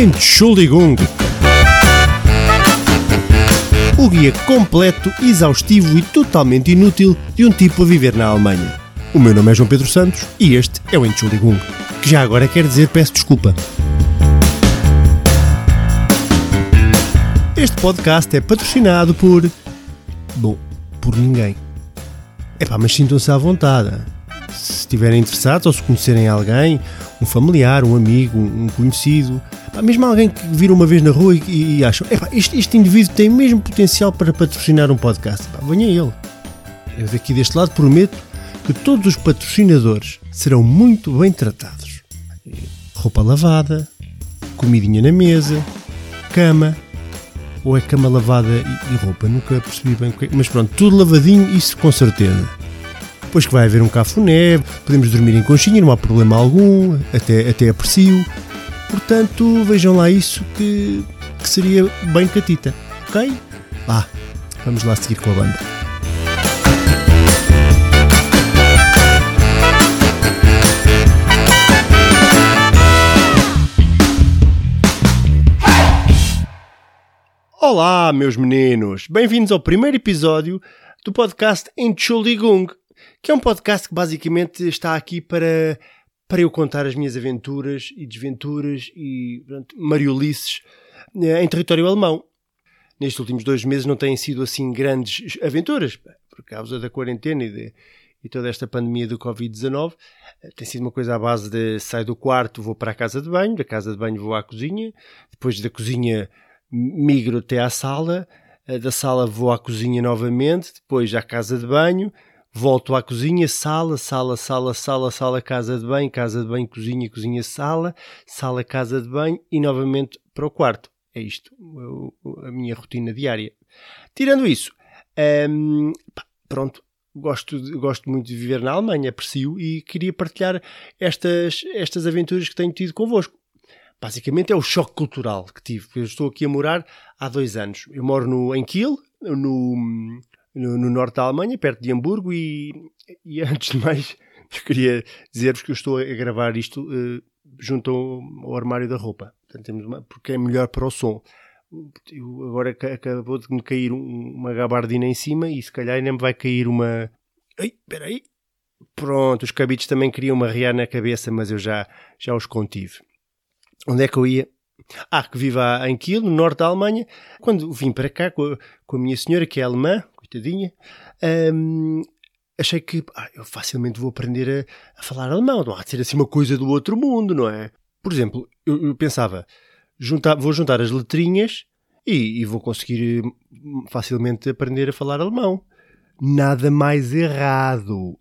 Entschuldigung. O guia completo, exaustivo e totalmente inútil de um tipo a viver na Alemanha. O meu nome é João Pedro Santos e este é o Entschuldigung, que já agora quer dizer peço desculpa. Este podcast é patrocinado por. Bom, por ninguém. Epá, mas sintam-se à vontade. Se estiverem interessados ou se conhecerem alguém, um familiar, um amigo, um conhecido, epá, mesmo alguém que viram uma vez na rua e, e acham, este, este indivíduo tem mesmo potencial para patrocinar um podcast, epá, venha ele. Eu daqui deste lado prometo que todos os patrocinadores serão muito bem tratados. Roupa lavada, comidinha na mesa, cama, ou é cama lavada e, e roupa? Nunca percebi bem o que é. Mas pronto, tudo lavadinho, isso com certeza. Depois que vai haver um cafuné, podemos dormir em conchinha, não há problema algum, até, até aprecio. Portanto, vejam lá isso que, que seria bem catita, ok? Vá, vamos lá seguir com a banda. Olá, meus meninos! Bem-vindos ao primeiro episódio do podcast Entschuldigung, que é um podcast que basicamente está aqui para, para eu contar as minhas aventuras e desventuras e pronto, mariolices eh, em território alemão. Nestes últimos dois meses não têm sido assim grandes aventuras, por causa da quarentena e, de, e toda esta pandemia do Covid-19. Eh, tem sido uma coisa à base de sair do quarto, vou para a casa de banho, da casa de banho vou à cozinha, depois da cozinha migro até à sala, eh, da sala vou à cozinha novamente, depois à casa de banho, volto à cozinha, sala, sala, sala, sala, sala, casa de banho, casa de banho, cozinha, cozinha, sala, sala, casa de banho e novamente para o quarto. É isto, a minha rotina diária. Tirando isso, hum, pronto, gosto, gosto muito de viver na Alemanha, aprecio e queria partilhar estas, estas aventuras que tenho tido convosco basicamente é o choque cultural que tive. Eu estou aqui a morar há dois anos. Eu moro no, em Kiel, no, no, no norte da Alemanha, perto de Hamburgo, e, e antes de mais, queria dizer-vos que eu estou a gravar isto uh, junto ao, ao, armário da roupa. Portanto, uma, porque é melhor para o som. Eu, agora acabou de me cair uma gabardina em cima e se calhar ainda me vai cair uma. Ai, espera aí. Pronto, os cabides também queriam uma riar na cabeça, mas eu já, já os contive. Onde é que eu ia? Ah, que vivo em Kiel, no norte da Alemanha. Quando vim para cá com a, com a minha senhora, que é alemã, coitadinha, hum, achei que ah, eu facilmente vou aprender a, a, falar alemão. Não há de ser assim uma coisa do outro mundo, não é? Por exemplo, eu, eu pensava, juntar, vou juntar as letrinhas e, e, vou conseguir hum, facilmente aprender a falar alemão. Nada mais errado.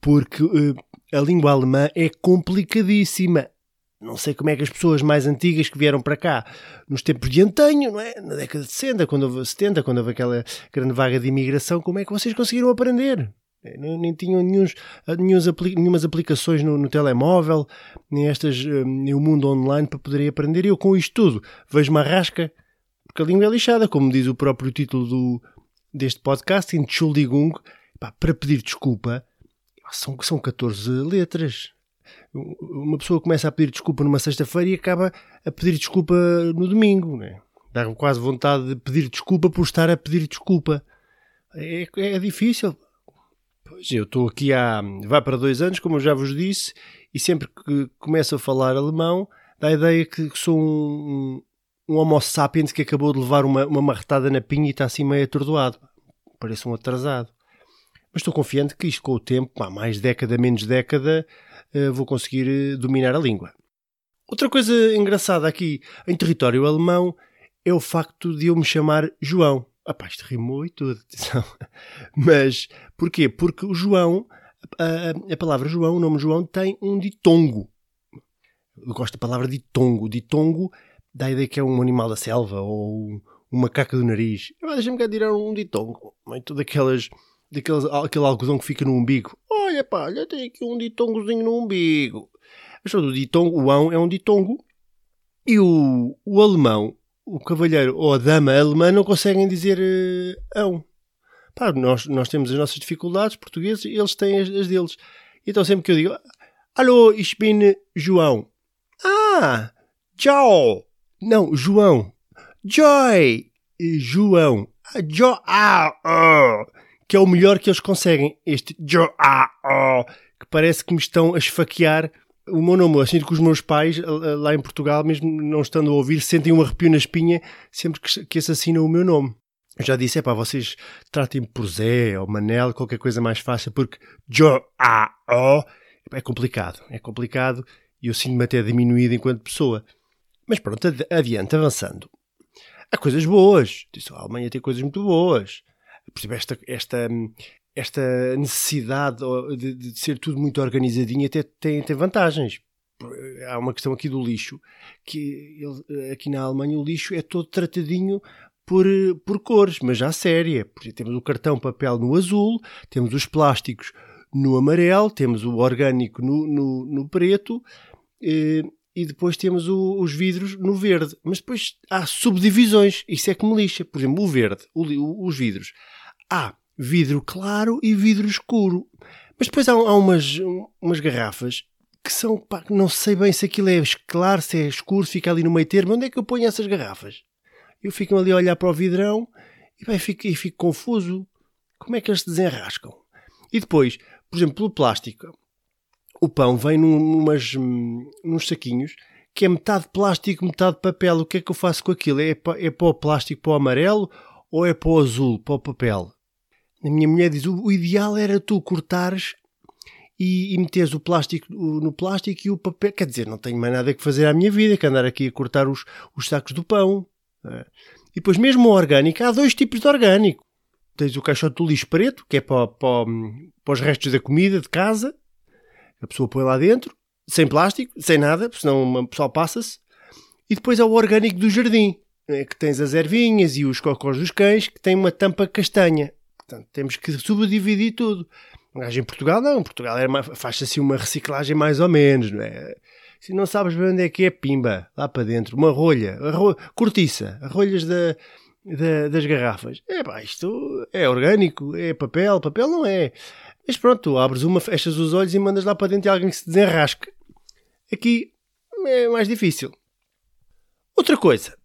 Porque uh, a língua alemã é complicadíssima não sei como é que as pessoas mais antigas que vieram para cá nos tempos de antanho, não é? na década de 60, quando houve 70, quando houve aquela grande vaga de imigração, como é que vocês conseguiram aprender? É, nem, nem tinham nenhuns, nenhuns apli nenhumas aplicações no, no, telemóvel, nem estas, hum, nem o mundo online para poderem aprender. Eu com isto tudo vejo uma rasca, porque a língua é lixada, como diz o próprio título do, deste podcast, Entschuldigung, pá, para pedir desculpa, são, são 14 letras uma pessoa começa a pedir desculpa numa sexta-feira e acaba a pedir desculpa no domingo, né? Dá quase vontade de pedir desculpa por estar a pedir desculpa. É, é difícil. Pois eu estou aqui há. vai para dois anos, como eu já vos disse, e sempre que começo a falar alemão, dá a ideia que sou um, um homo sapiens que acabou de levar uma, uma marretada na pinha e está assim meio atordoado. Parece um atrasado. Mas estou confiante que isto com o tempo, há mais década, menos década, vou conseguir eh, dominar a língua. Outra coisa engraçada aqui em território alemão é o facto de eu me chamar João. Ah isto rimou e tudo. Mas porquê? Porque o João, a, a, palavra João, o nome João, tem um ditongo. Eu gosto da palavra ditongo. Ditongo dá a ideia que é um animal da selva ou uma caca do nariz. Deixa-me cá tirar um ditongo. Muito daquelas, daqueles, aquele algodão que fica no umbigo. Olha pá, olha, tem aqui um ditongozinho no umbigo. Mas o ditongo, o ão é um ditongo. E o, o alemão, o cavalheiro ou a dama alemã não conseguem dizer uh, ão. Pá, nós, nós temos as nossas dificuldades, portugueses, e eles têm as, as deles. Então sempre que eu digo, Alô, ich bin João. Ah, tchau. Não, João. Joy! João. Ah, jo ah, oh, que é o melhor que eles conseguem. Este Jo oh, que parece que me estão a esfaquear o meu nome. Sinto que os meus pais, lá em Portugal, mesmo não estando a ouvir, sentem um arrepio na espinha sempre que, que assassinam o meu nome. Eu já disse, é para vocês tratem-me por Zé ou Manel, qualquer coisa mais fácil, porque Jo oh, é complicado. É complicado e eu sinto-me até diminuído enquanto pessoa. Mas pronto, adiante, avançando. Há coisas boas. Disse, a Alemanha tem coisas muito boas. Exemplo, esta, esta, esta necessidade de, de, ser tudo muito organizadinho até tem, tem vantagens. Há uma questão aqui do lixo, que ele, aqui na Alemanha o lixo é todo tratadinho por, por cores, mas já séria. Porque temos o cartão papel no azul, temos os plásticos no amarelo, temos o orgânico no, no, no preto e, e depois temos o, os vidros no verde. Mas depois há subdivisões, isso é que me lixa. Por exemplo, o verde, o, os vidros. Há vidro claro e vidro escuro. Mas depois há, há umas, umas garrafas que são, pá, não sei bem se aquilo é claro, se é escuro, fica ali no meio termo. Onde é que eu ponho essas garrafas? Eu fico ali a olhar para o vidrão e, pá, fico, e fico confuso. Como é que eles se desenrascam? E depois, por exemplo, pelo plástico, o pão vem num, numas, nos saquinhos que é metade plástico, metade papel. O que é que eu faço com aquilo? É é para o plástico para o amarelo ou é para o azul, para o papel? A minha mulher diz: o, o ideal era tu cortares e, e meteres o plástico no plástico e o papel. Quer dizer, não tenho mais nada que fazer à minha vida que andar aqui a cortar os, os sacos do pão. É. E depois, mesmo o orgânico, há dois tipos de orgânico. Tens o caixote do lixo preto, que é para, para, para os restos da comida de casa, a pessoa põe lá dentro, sem plástico, sem nada, senão o pessoal passa-se. E depois há o orgânico do jardim, é que tens as ervinhas e os cocós dos cães, que tem uma tampa castanha. Portanto, temos que subdividir tudo. Mas em Portugal não, em Portugal é faz-se assim uma reciclagem mais ou menos, não é? Se não sabes bem onde é que é, pimba, lá para dentro, uma rolha, ro cortiça, rolhas da, da, das garrafas. É pá, isto é orgânico, é papel, papel não é. Mas pronto, tu abres uma, fechas os olhos e mandas lá para dentro e alguém que se desenrasque. Aqui é mais difícil. Outra coisa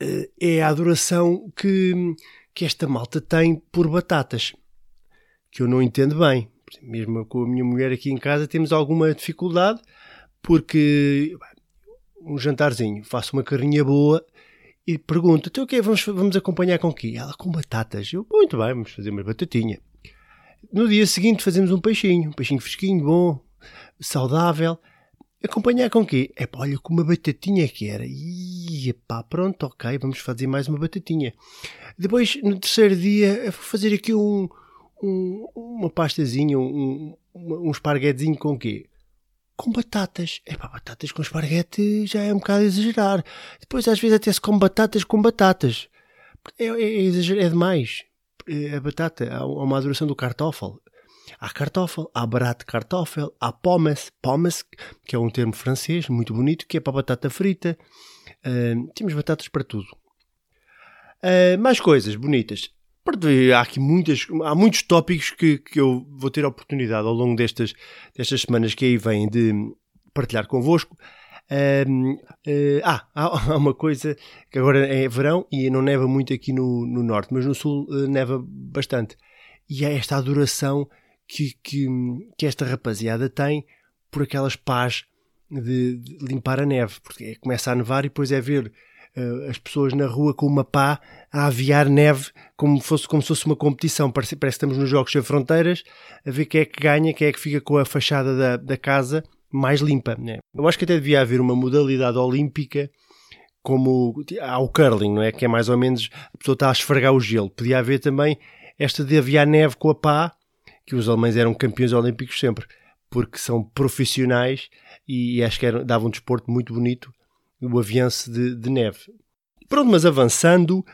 eh, é a adoração que, que esta malta tem por batatas, que eu não entendo bem. Mesmo com a minha mulher aqui em casa temos alguma dificuldade, porque um jantarzinho, faço uma carrinha boa e pergunto, então o que vamos, vamos acompanhar com o quê? Ela com batatas. Eu, muito bem, vamos fazer uma batatinha. No dia seguinte fazemos um peixinho, um peixinho fresquinho, bom, saudável. Acompanhar com quê? É pá, olha, com uma batatinha que era. E pá, pronto, ok, vamos fazer mais uma batatinha. Depois, no terceiro dia, vou fazer aqui um, um uma pastazinha, um, um, um esparguetezinho com quê? Com batatas. É pá, batatas com esparguete já é um bocado exagerar. Depois, às vezes, até se com batatas com batatas. É, é, é, é demais. A batata, há uma adoração do cartófel. Há cartófel, há barato cartófel, há pommes, pommes, que é um termo francês muito bonito, que é para batata frita. Uh, temos batatas para tudo. Uh, mais coisas bonitas. Há aqui muitas, há muitos tópicos que, que eu vou ter a oportunidade ao longo destas, destas semanas que aí vêm de partilhar convosco. Um, uh, ah, há, uma coisa que agora é verão e não neva muito aqui no, no norte, mas no sul uh, neva bastante. E é esta adoração que, que, que, esta rapaziada tem por aquelas pás de, de, limpar a neve, porque é, começa a nevar e depois é ver uh, as pessoas na rua com uma pá a aviar neve como, fosse, como se fosse uma competição. Parece, parece que estamos nos Jogos Sem Fronteiras a ver quem é que ganha, quem é que fica com a fachada da, da casa mais limpa. Né? Eu acho que até devia haver uma modalidade olímpica como há o curling, não é? Que é mais ou menos a pessoa está a esfregar o gelo. Podia haver também esta de aviar neve com a pá, que os alemães eram campeões olímpicos sempre, porque são profissionais e, acho que era, davam um desporto muito bonito, o aviance de, de neve. Pronto, mas avançando,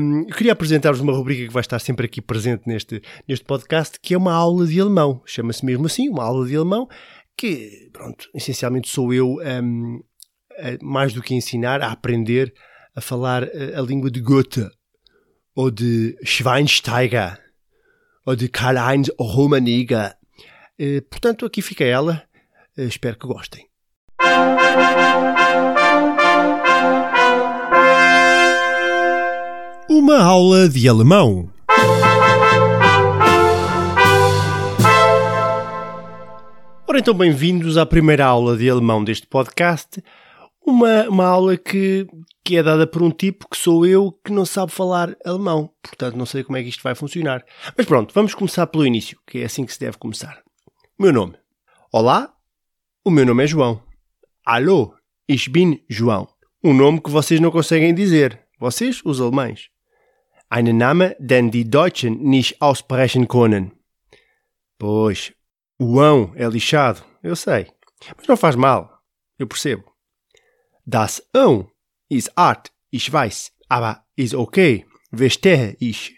um, queria apresentar-vos uma rubrica que vai estar sempre aqui presente neste, neste podcast, que é uma aula de alemão. Chama-se mesmo assim, uma aula de alemão, que, pronto, essencialmente sou eu, um, a, mais do que ensinar, a aprender a falar a, a língua de Goethe, ou de Schweinsteiger, ou de Karl-Heinz Rummenigge. Eh, portanto, aqui fica ela. Eh, espero que gostem. Uma aula de alemão. Ora então, bem-vindos à primeira aula de alemão deste podcast. Uma, uma aula que, que é dada por um tipo que sou eu que não sabe falar alemão. Portanto, não sei como é que isto vai funcionar. Mas pronto, vamos começar pelo início, que é assim que se deve começar. Meu nome. Olá, o meu nome é João. Alô, ich bin João. Um nome que vocês não conseguem dizer. Vocês, os alemães. Einen Name, den die Deutschen nicht aussprechen können. Pois, o ão é lixado, eu sei. Mas não faz mal, eu percebo. Das ão is art, ich weiß, aber is okay, verstehe ich.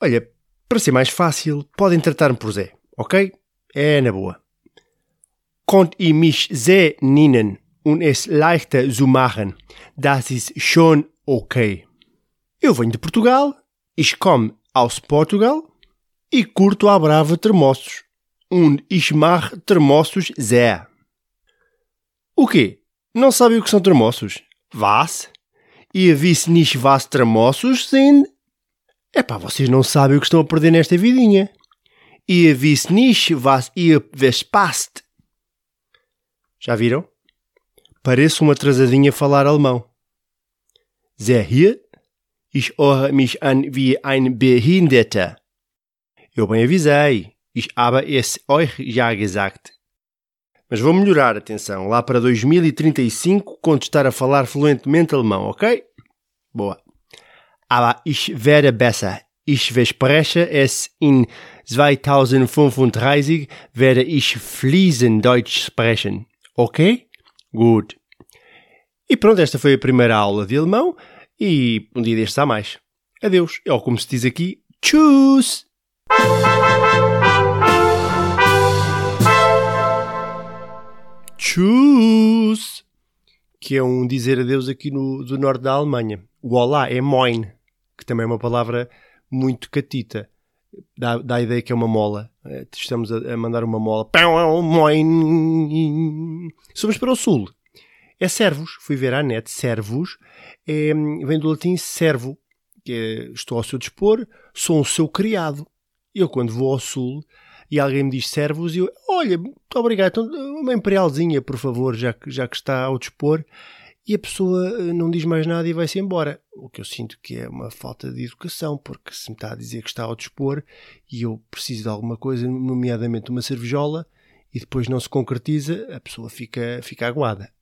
Olha, para ser mais fácil, podem tratar-me por Zé, ok? É na boa. Konnt ihr mich Zé nennen und es leichter zu machen, das ist schon okay. Eu venho de Portugal, ich komme aus Portugal e curto à brava termossos. Und ich mach termossos sehr. O quê? Não sabe o que são termossos? Was? Ihr wisst nicht was termossos sind? Epá, vocês não sabem o que estão a perder nesta vidinha. Ihr wisst nicht was ihr verpasst. Já viram? Pareço uma atrasadinha a falar alemão. Sehr hier? Ich höre mich an wie ein Behinderter. Eu bem avisei. Ich habe es euch já gesagt. Mas vou melhorar, atenção, lá para 2035, quando estar a falar fluentemente alemão, ok? Boa. Aber ich werde besser. Ich verspreche es, in 2035 werde ich fließend Deutsch sprechen. Ok? Gut. E pronto, esta foi a primeira aula de alemão e um dia destes há mais. Adeus. Ou como se diz aqui, tschüss! Tschüss! Que é um dizer adeus aqui no, do norte da Alemanha. O olá é moin, que também é uma palavra muito catita. Dá, dá a ideia que é uma mola. É, estamos a, a mandar uma mola. Moin! Somos para o sul. É servos. Fui ver à net. Servos é, vem do latim servo, que é, estou ao seu dispor, sou o seu criado. Eu, quando vou ao sul e alguém me diz servos, eu, olha, muito obrigado, então, uma imperialzinha, por favor, já que, já que está ao dispor. E a pessoa eh, não diz mais nada e vai-se embora. O que eu sinto que é uma falta de educação, porque se me está a dizer que está ao dispor e eu preciso de alguma coisa, nomeadamente uma cervejola, e depois não se concretiza, a pessoa fica, fica aguada.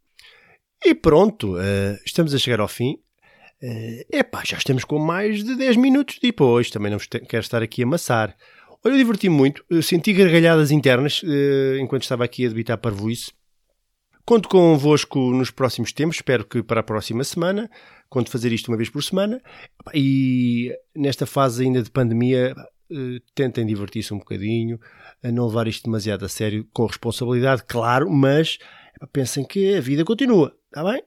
E pronto, uh, estamos a chegar ao fim. Uh, epá, já estamos com mais de 10 minutos depois, também não quero estar aqui a amassar. Olha, eu diverti-me muito, eu senti gargalhadas internas uh, enquanto estava aqui a debitar parvoíce. Conto convosco nos próximos tempos, espero que para a próxima semana, conto fazer isto uma vez por semana. E nesta fase ainda de pandemia, uh, tentem divertir-se um bocadinho, a não levar isto demasiado a sério, com responsabilidade, claro, mas pensem que a vida continua, está bem?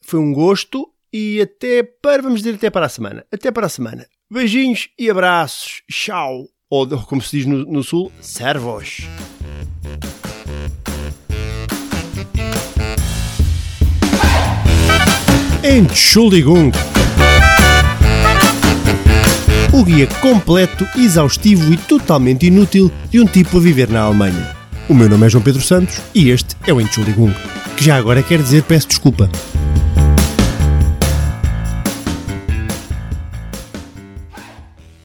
Foi um gosto e até para, vamos dizer até para a semana. Até para a semana. Beijinhos e abraços. Tchau. Ou como se diz no, no sul, servos. Entschuldigung. O guia completo, exaustivo e totalmente inútil de um tipo a viver na Alemanha. O meu nome é João Pedro Santos e este é o Entschuldigung, que já agora quer dizer peço desculpa.